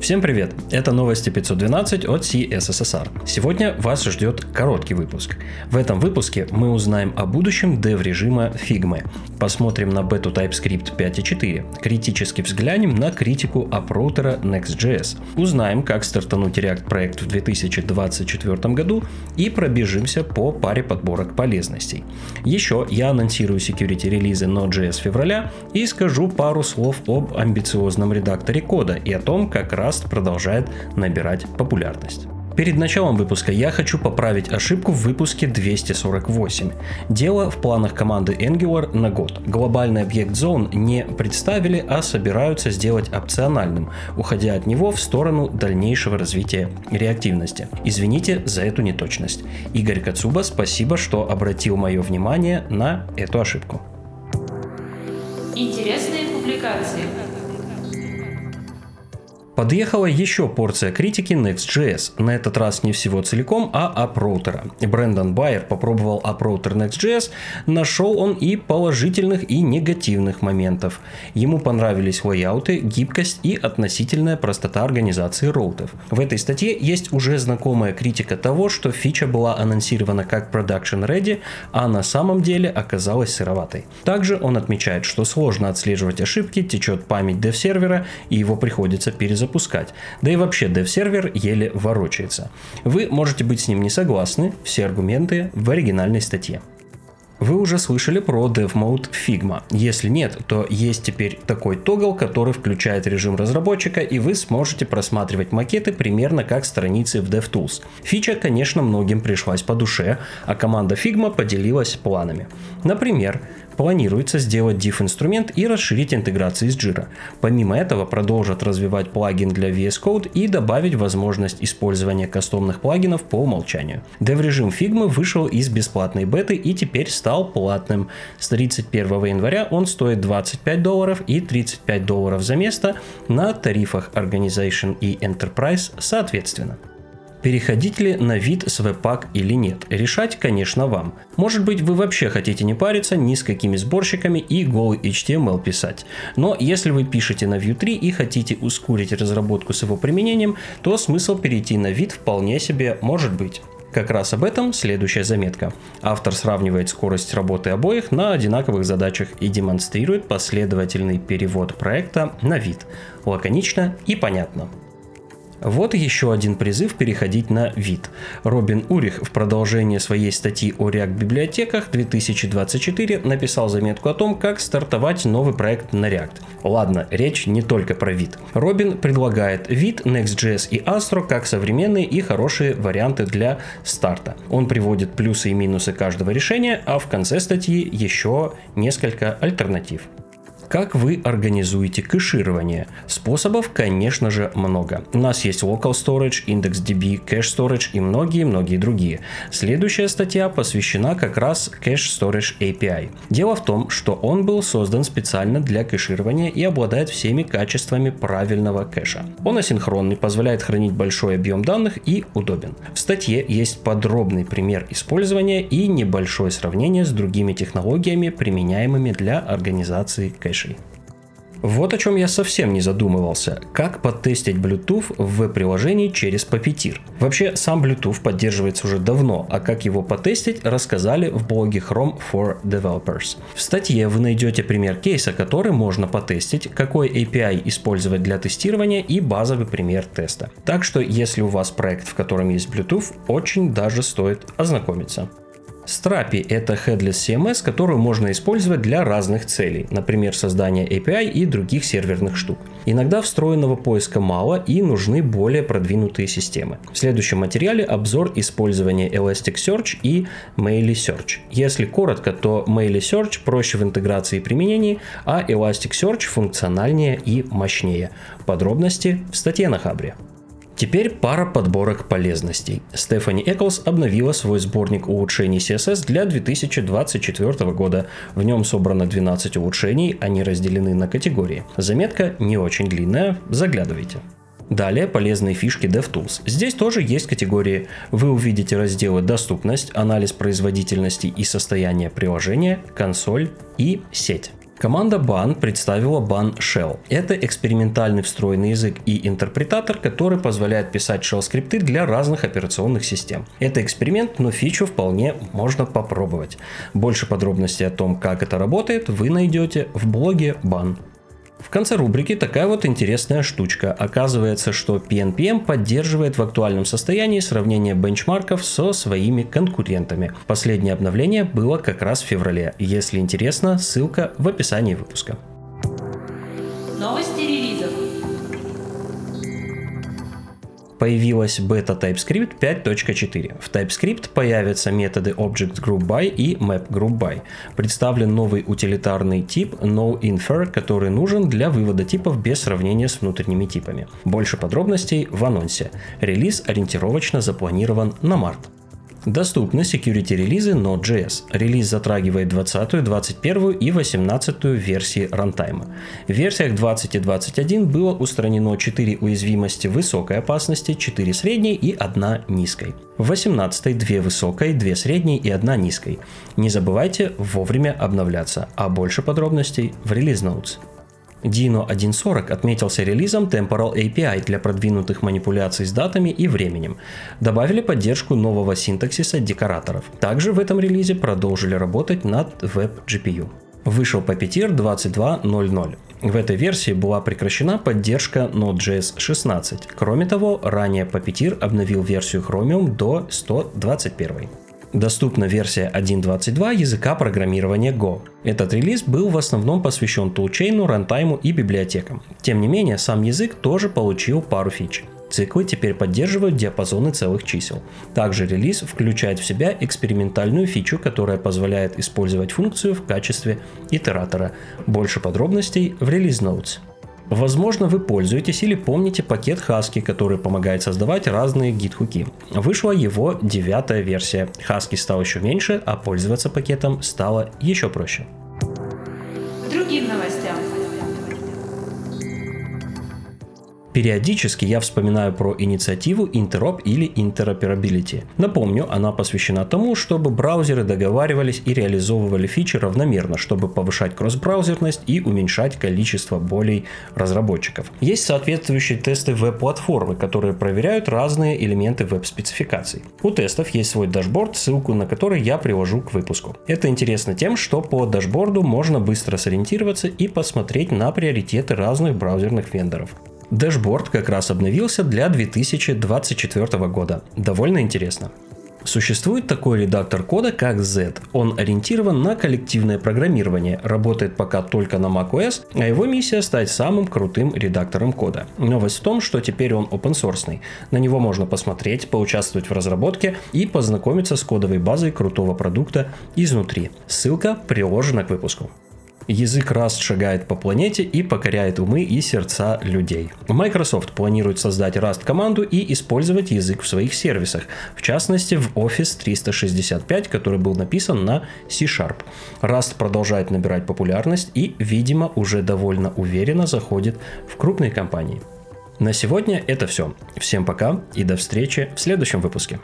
Всем привет! Это новости 512 от CSSR. Сегодня вас ждет короткий выпуск. В этом выпуске мы узнаем о будущем дев-режима Figma, посмотрим на бету TypeScript 5.4, критически взглянем на критику апроутера Next.js, узнаем, как стартануть React проект в 2024 году и пробежимся по паре подборок полезностей. Еще я анонсирую security релизы Node.js февраля и скажу пару слов об амбициозном редакторе кода и о том, как раз Rust продолжает набирать популярность. Перед началом выпуска я хочу поправить ошибку в выпуске 248. Дело в планах команды Angular на год. Глобальный объект Zone не представили, а собираются сделать опциональным, уходя от него в сторону дальнейшего развития реактивности. Извините за эту неточность. Игорь Кацуба, спасибо, что обратил мое внимание на эту ошибку. Интересные публикации. Подъехала еще порция критики Next.js, на этот раз не всего целиком, а апроутера. Брэндон Байер попробовал апроутер Next.js, нашел он и положительных, и негативных моментов. Ему понравились лайауты, гибкость и относительная простота организации роутов. В этой статье есть уже знакомая критика того, что фича была анонсирована как production ready, а на самом деле оказалась сыроватой. Также он отмечает, что сложно отслеживать ошибки, течет память дев-сервера и его приходится перезапускать запускать. Да и вообще dev-сервер еле ворочается. Вы можете быть с ним не согласны, все аргументы в оригинальной статье. Вы уже слышали про Dev Mode Figma. Если нет, то есть теперь такой тогл, который включает режим разработчика, и вы сможете просматривать макеты примерно как страницы в DevTools. Фича, конечно, многим пришлась по душе, а команда Figma поделилась планами. Например, планируется сделать diff-инструмент и расширить интеграции с Jira. Помимо этого продолжат развивать плагин для VS Code и добавить возможность использования кастомных плагинов по умолчанию. Dev-режим Figma вышел из бесплатной беты и теперь стал платным. С 31 января он стоит 25 долларов и 35 долларов за место на тарифах Organization и Enterprise соответственно. Переходить ли на вид с веб-пак или нет? Решать, конечно, вам. Может быть, вы вообще хотите не париться ни с какими сборщиками и голый HTML писать. Но если вы пишете на Vue 3 и хотите ускорить разработку с его применением, то смысл перейти на вид вполне себе может быть. Как раз об этом следующая заметка. Автор сравнивает скорость работы обоих на одинаковых задачах и демонстрирует последовательный перевод проекта на вид. Лаконично и понятно. Вот еще один призыв переходить на вид. Робин Урих в продолжение своей статьи о React-библиотеках 2024 написал заметку о том, как стартовать новый проект на React. Ладно, речь не только про вид. Робин предлагает вид, Next.js и Astro как современные и хорошие варианты для старта. Он приводит плюсы и минусы каждого решения, а в конце статьи еще несколько альтернатив. Как вы организуете кэширование? Способов, конечно же, много. У нас есть Local Storage, IndexDB, Cache Storage и многие-многие другие. Следующая статья посвящена как раз Cache Storage API. Дело в том, что он был создан специально для кэширования и обладает всеми качествами правильного кэша. Он асинхронный, позволяет хранить большой объем данных и удобен. В статье есть подробный пример использования и небольшое сравнение с другими технологиями, применяемыми для организации кэша ближайший. Вот о чем я совсем не задумывался. Как потестить Bluetooth в веб-приложении через Puppeteer. Вообще, сам Bluetooth поддерживается уже давно, а как его потестить, рассказали в блоге Chrome for Developers. В статье вы найдете пример кейса, который можно потестить, какой API использовать для тестирования и базовый пример теста. Так что, если у вас проект, в котором есть Bluetooth, очень даже стоит ознакомиться. Strapi – это headless CMS, которую можно использовать для разных целей, например, создания API и других серверных штук. Иногда встроенного поиска мало и нужны более продвинутые системы. В следующем материале обзор использования Elasticsearch и Search. Если коротко, то Search проще в интеграции и применении, а Elasticsearch функциональнее и мощнее. Подробности в статье на Хабре. Теперь пара подборок полезностей. Стефани Эклс обновила свой сборник улучшений CSS для 2024 года. В нем собрано 12 улучшений, они разделены на категории. Заметка не очень длинная, заглядывайте. Далее полезные фишки DevTools. Здесь тоже есть категории. Вы увидите разделы «Доступность», «Анализ производительности и состояния приложения», «Консоль» и «Сеть». Команда Ban представила Ban Shell. Это экспериментальный встроенный язык и интерпретатор, который позволяет писать shell скрипты для разных операционных систем. Это эксперимент, но фичу вполне можно попробовать. Больше подробностей о том, как это работает, вы найдете в блоге Ban. В конце рубрики такая вот интересная штучка. Оказывается, что PNPM поддерживает в актуальном состоянии сравнение бенчмарков со своими конкурентами. Последнее обновление было как раз в феврале. Если интересно, ссылка в описании выпуска. Появилась бета TypeScript 5.4. В TypeScript появятся методы Object Group By и Map Group By. Представлен новый утилитарный тип NoInfer, который нужен для вывода типов без сравнения с внутренними типами. Больше подробностей в анонсе. Релиз ориентировочно запланирован на март. Доступны security релизы Node.js. Релиз затрагивает 20, 21 и 18 версии рантайма. В версиях 20 и 21 было устранено 4 уязвимости высокой опасности, 4 средней и 1 низкой. В 18 2 высокой, 2 средней и 1 низкой. Не забывайте вовремя обновляться, а больше подробностей в релиз Notes. Dino 1.40 отметился релизом Temporal API для продвинутых манипуляций с датами и временем. Добавили поддержку нового синтаксиса декораторов. Также в этом релизе продолжили работать над Web GPU. Вышел Puppeteer 22.00. В этой версии была прекращена поддержка Node.js 16. Кроме того, ранее Puppeteer обновил версию Chromium до 121. Доступна версия 1.22 языка программирования Go. Этот релиз был в основном посвящен тулчейну, рантайму и библиотекам. Тем не менее, сам язык тоже получил пару фич. Циклы теперь поддерживают диапазоны целых чисел. Также релиз включает в себя экспериментальную фичу, которая позволяет использовать функцию в качестве итератора. Больше подробностей в релиз Notes. Возможно, вы пользуетесь или помните пакет Husky, который помогает создавать разные гид-хуки. Вышла его девятая версия. Husky стал еще меньше, а пользоваться пакетом стало еще проще. другим новостям. Периодически я вспоминаю про инициативу Interop или Interoperability. Напомню, она посвящена тому, чтобы браузеры договаривались и реализовывали фичи равномерно, чтобы повышать кросс-браузерность и уменьшать количество болей разработчиков. Есть соответствующие тесты веб-платформы, которые проверяют разные элементы веб-спецификаций. У тестов есть свой дашборд, ссылку на который я привожу к выпуску. Это интересно тем, что по дашборду можно быстро сориентироваться и посмотреть на приоритеты разных браузерных вендоров. Дэшборд как раз обновился для 2024 года. Довольно интересно. Существует такой редактор кода, как Z. Он ориентирован на коллективное программирование, работает пока только на macOS, а его миссия стать самым крутым редактором кода. Новость в том, что теперь он open source. На него можно посмотреть, поучаствовать в разработке и познакомиться с кодовой базой крутого продукта изнутри. Ссылка приложена к выпуску. Язык Rust шагает по планете и покоряет умы и сердца людей. Microsoft планирует создать Rust команду и использовать язык в своих сервисах, в частности в Office 365, который был написан на C-Sharp. Rust продолжает набирать популярность и, видимо, уже довольно уверенно заходит в крупные компании. На сегодня это все. Всем пока и до встречи в следующем выпуске.